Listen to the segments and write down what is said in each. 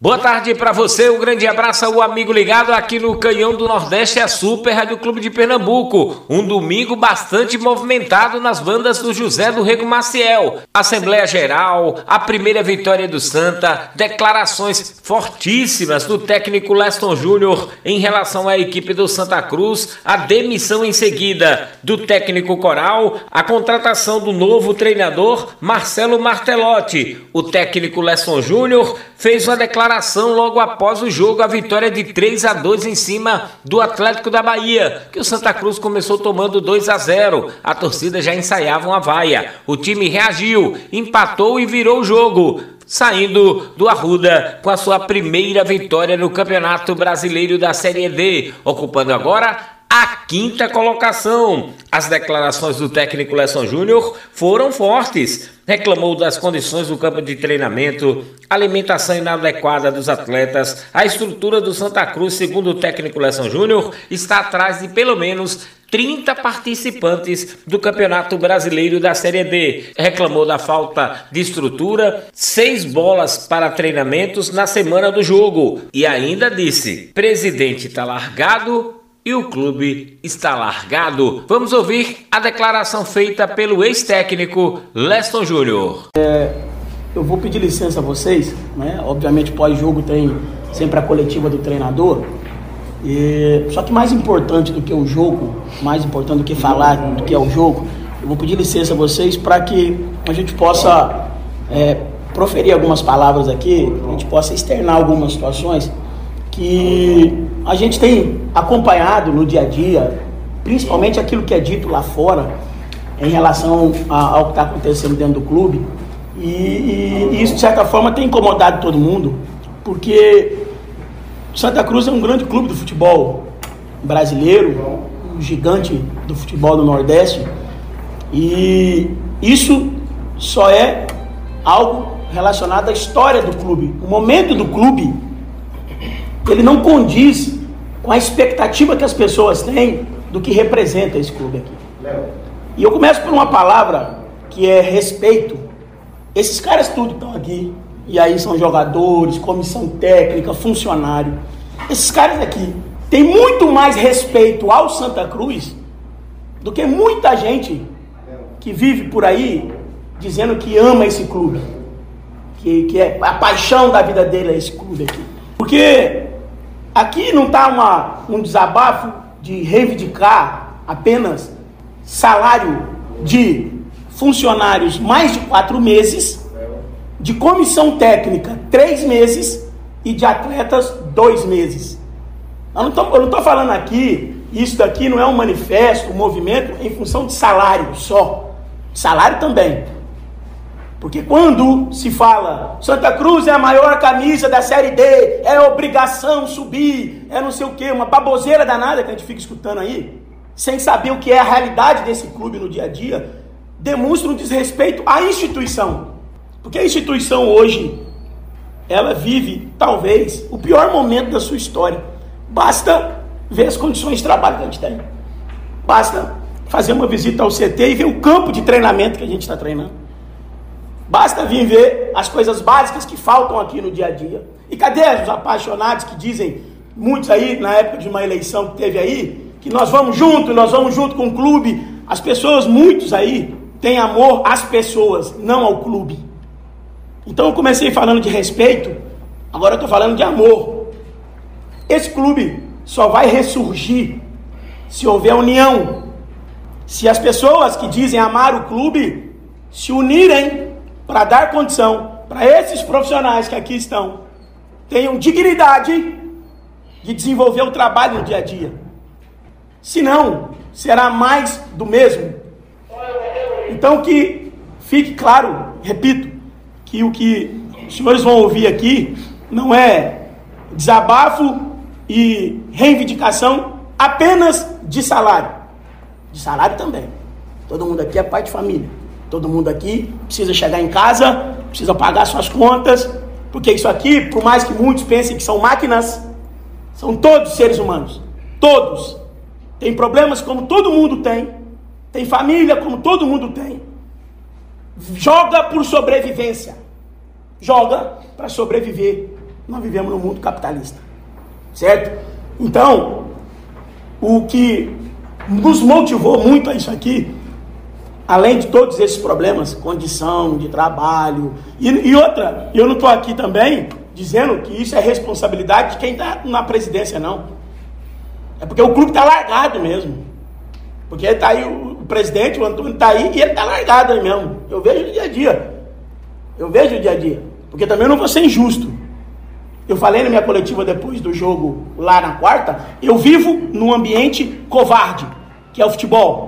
Boa tarde para você, um grande abraço ao amigo ligado aqui no Canhão do Nordeste, a Super Rádio Clube de Pernambuco. Um domingo bastante movimentado nas bandas do José do Rego Maciel. Assembleia Geral, a primeira vitória do Santa, declarações fortíssimas do técnico Leston Júnior em relação à equipe do Santa Cruz, a demissão em seguida do técnico Coral, a contratação do novo treinador Marcelo Martelotti. O técnico Leston Júnior fez uma declaração logo após o jogo, a vitória de 3 a 2 em cima do Atlético da Bahia, que o Santa Cruz começou tomando 2 a 0. A torcida já ensaiava uma vaia. O time reagiu, empatou e virou o jogo saindo do Arruda com a sua primeira vitória no Campeonato Brasileiro da Série D, ocupando agora a quinta colocação. As declarações do técnico Lesson Júnior foram fortes. Reclamou das condições do campo de treinamento, alimentação inadequada dos atletas. A estrutura do Santa Cruz, segundo o técnico Lesson Júnior, está atrás de pelo menos 30 participantes do Campeonato Brasileiro da Série D. Reclamou da falta de estrutura, seis bolas para treinamentos na semana do jogo. E ainda disse: presidente está largado, e o clube está largado. Vamos ouvir a declaração feita pelo ex-técnico Leston Júnior. É, eu vou pedir licença a vocês, né? Obviamente pós-jogo tem sempre a coletiva do treinador. E, só que mais importante do que o jogo, mais importante do que falar do que é o jogo, eu vou pedir licença a vocês para que a gente possa é, proferir algumas palavras aqui, a gente possa externar algumas situações que a gente tem acompanhado no dia a dia, principalmente aquilo que é dito lá fora, em relação ao que está acontecendo dentro do clube. E, e, e, isso, de certa forma, tem incomodado todo mundo, porque Santa Cruz é um grande clube do futebol brasileiro, um gigante do futebol do Nordeste, e isso só é algo relacionado à história do clube. O momento do clube, ele não condiz com a expectativa que as pessoas têm do que representa esse clube aqui. E eu começo por uma palavra que é respeito. Esses caras tudo estão aqui, e aí são jogadores, comissão técnica, funcionário. Esses caras aqui têm muito mais respeito ao Santa Cruz do que muita gente que vive por aí dizendo que ama esse clube. Que, que é a paixão da vida dele é esse clube aqui. Porque Aqui não está um desabafo de reivindicar apenas salário de funcionários mais de quatro meses, de comissão técnica três meses e de atletas dois meses. Eu não estou falando aqui, isso daqui não é um manifesto, um movimento em função de salário só. Salário também. Porque quando se fala Santa Cruz é a maior camisa da Série D, é obrigação subir, é não sei o que, uma baboseira danada que a gente fica escutando aí, sem saber o que é a realidade desse clube no dia a dia, demonstra um desrespeito à instituição. Porque a instituição hoje, ela vive, talvez, o pior momento da sua história. Basta ver as condições de trabalho que a gente tem. Basta fazer uma visita ao CT e ver o campo de treinamento que a gente está treinando. Basta vir ver as coisas básicas que faltam aqui no dia a dia. E cadê os apaixonados que dizem, muitos aí, na época de uma eleição que teve aí, que nós vamos junto, nós vamos junto com o clube. As pessoas, muitos aí, têm amor às pessoas, não ao clube. Então eu comecei falando de respeito, agora eu estou falando de amor. Esse clube só vai ressurgir se houver união. Se as pessoas que dizem amar o clube se unirem para dar condição para esses profissionais que aqui estão tenham dignidade de desenvolver o trabalho no dia a dia. Senão, será mais do mesmo. Então que fique claro, repito, que o que os senhores vão ouvir aqui não é desabafo e reivindicação apenas de salário. De salário também. Todo mundo aqui é pai de família. Todo mundo aqui precisa chegar em casa, precisa pagar suas contas, porque isso aqui, por mais que muitos pensem que são máquinas, são todos seres humanos. Todos. tem problemas como todo mundo tem, tem família como todo mundo tem. Joga por sobrevivência. Joga para sobreviver. Nós vivemos num mundo capitalista. Certo? Então, o que nos motivou muito a isso aqui, além de todos esses problemas, condição de trabalho, e, e outra, eu não estou aqui também dizendo que isso é responsabilidade de quem está na presidência, não. É porque o clube está largado mesmo. Porque está aí o, o, presidente, o Antônio está aí e ele está largado aí mesmo. Eu vejo o dia a dia. Eu vejo o dia a dia. Porque também eu não vou ser injusto. Eu falei na minha coletiva depois do jogo lá na quarta, eu vivo num ambiente covarde, que é o futebol.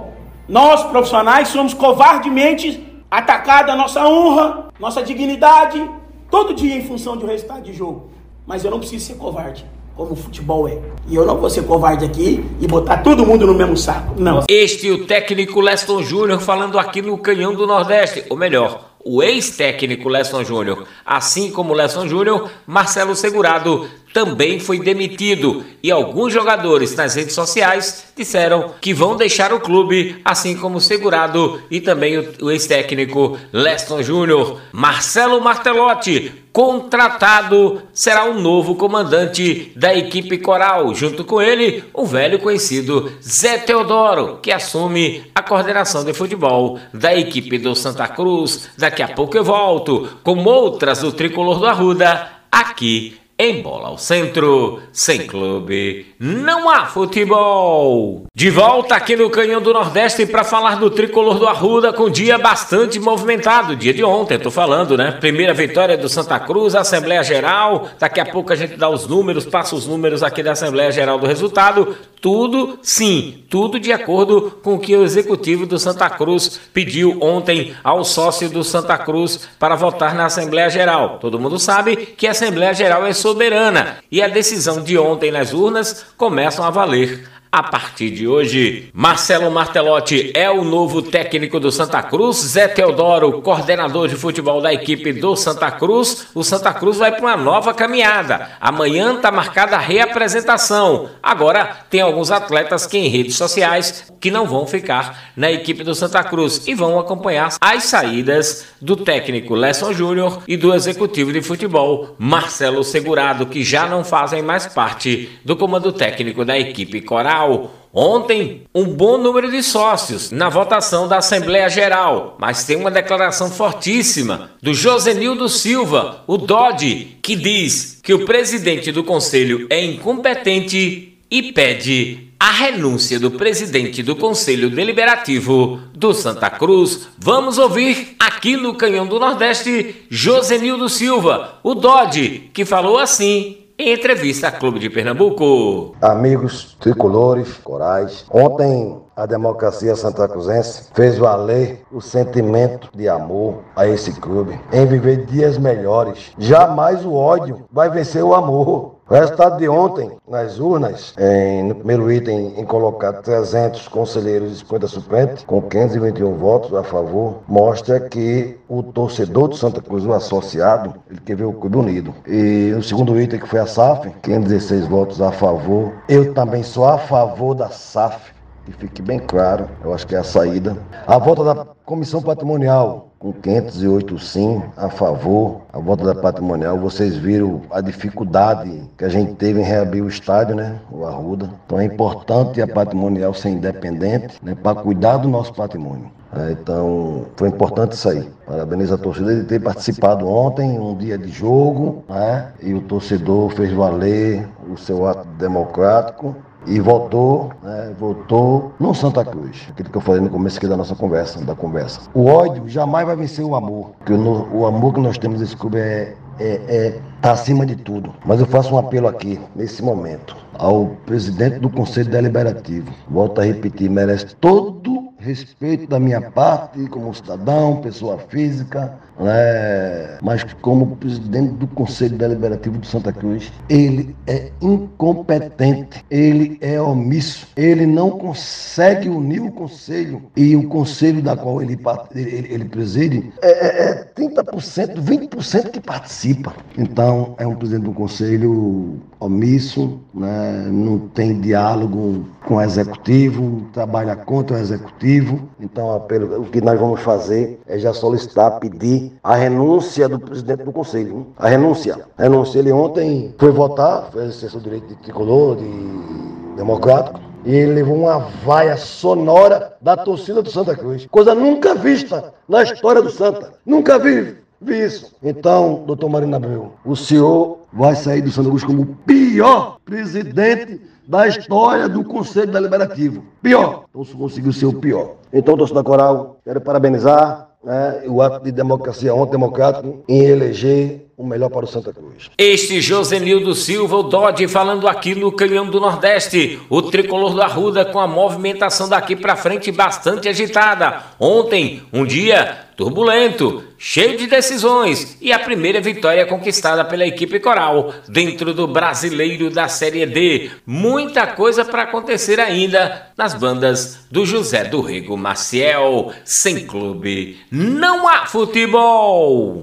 Nós, profissionais, somos covardemente atacados a nossa honra, nossa dignidade, todo dia em função de um resultado de jogo. Mas eu não preciso ser covarde como o futebol é. E eu não vou ser covarde aqui e botar todo mundo no mesmo saco. Não. Este é o técnico Leston Júnior falando aqui no Canhão do Nordeste, ou melhor, o ex-técnico Lesson Júnior. Assim como Lesson Júnior, Marcelo Segurado também foi demitido e alguns jogadores nas redes sociais disseram que vão deixar o clube, assim como o Segurado e também o ex-técnico Leston Júnior. Marcelo Martelotti, contratado, será o novo comandante da equipe coral. Junto com ele, o velho conhecido Zé Teodoro, que assume a coordenação de futebol da equipe do Santa Cruz. Daqui a pouco eu volto com outras do tricolor do Arruda aqui em bola ao centro, sem clube, não há futebol. De volta aqui no Canhão do Nordeste para falar do tricolor do Arruda com dia bastante movimentado. Dia de ontem, tô falando, né? Primeira vitória do Santa Cruz, Assembleia Geral. Daqui a pouco a gente dá os números, passa os números aqui da Assembleia Geral do resultado. Tudo, sim, tudo de acordo com o que o executivo do Santa Cruz pediu ontem ao sócio do Santa Cruz para votar na Assembleia Geral. Todo mundo sabe que a Assembleia Geral é soberana e a decisão de ontem nas urnas começam a valer a partir de hoje, Marcelo Martelotti é o novo técnico do Santa Cruz. Zé Teodoro, coordenador de futebol da equipe do Santa Cruz. O Santa Cruz vai para uma nova caminhada. Amanhã está marcada a reapresentação. Agora tem alguns atletas que em redes sociais que não vão ficar na equipe do Santa Cruz e vão acompanhar as saídas do técnico Lesson Júnior e do executivo de futebol Marcelo Segurado, que já não fazem mais parte do comando técnico da equipe coral. Ontem, um bom número de sócios na votação da Assembleia Geral, mas tem uma declaração fortíssima do Josenildo Silva, o Dodge, que diz que o presidente do conselho é incompetente e pede a renúncia do presidente do Conselho Deliberativo do Santa Cruz. Vamos ouvir aqui no Canhão do Nordeste Josenildo Silva, o Dodge, que falou assim entrevista Clube de Pernambuco. Amigos tricolores, corais, ontem a democracia santa cruzense fez valer o sentimento de amor a esse clube, em viver dias melhores. Jamais o ódio vai vencer o amor. O resultado de ontem, nas urnas, em, no primeiro item, em colocar 300 conselheiros e 50 suplentes, com 521 votos a favor, mostra que o torcedor do Santa Cruz, o associado, ele quer ver o clube unido. E o segundo item, que foi a SAF, 516 votos a favor. Eu também sou a favor da SAF, que fique bem claro, eu acho que é a saída. A volta da Comissão Patrimonial, com 508 sim a favor, a volta da patrimonial. Vocês viram a dificuldade que a gente teve em reabrir o estádio, né? O Arruda. Então é importante a patrimonial ser independente, né? Para cuidar do nosso patrimônio. É, então, foi importante isso aí. Parabéns à torcida de ter participado ontem, um dia de jogo, né? e o torcedor fez valer o seu ato democrático e votou, né, votou no Santa Cruz. Aquilo que eu falei no começo aqui da nossa conversa, da conversa. O ódio jamais vai vencer o amor. Porque o, amor que nós temos nesse clube é, é, é tá acima de tudo. Mas eu faço um apelo aqui, nesse momento, ao presidente do Conselho Deliberativo. Volto a repetir, merece todo respeito da minha parte, como cidadão, pessoa física, né? mas como presidente do Conselho Deliberativo de Santa Cruz, ele é incompetente, ele é omisso, ele não consegue unir o conselho e o conselho da qual ele, ele, ele preside, é, é, é 30%, 20% que participa. Então, é um presidente do conselho omisso, né? não tem diálogo com o executivo, trabalha contra o executivo. Então, o que nós vamos fazer é já solicitar, pedir a renúncia do presidente do conselho. A renúncia. Renúncia. Ele ontem foi votar, exercer o direito de tricolor, de democrático e ele levou uma vaia sonora da torcida do Santa Cruz. Coisa nunca vista na história do Santa. Nunca vi, vi isso. Então, doutor Marina Abreu, o senhor vai sair do Santa Cruz como o pior presidente da história do Conselho Deliberativo. Pior. Então, você conseguiu ser o pior. Então, torcida coral, quero parabenizar né, o ato de democracia ontem democrático em eleger o melhor para o Santa Cruz. Este Josenildo Silva, o Dodge, falando aqui no Canhão do Nordeste. O tricolor do Arruda com a movimentação daqui para frente bastante agitada. Ontem, um dia turbulento, cheio de decisões e a primeira vitória conquistada pela equipe coral dentro do brasileiro da Série D. Muita coisa para acontecer ainda nas bandas do José do Rego Maciel. Sem clube, não há futebol!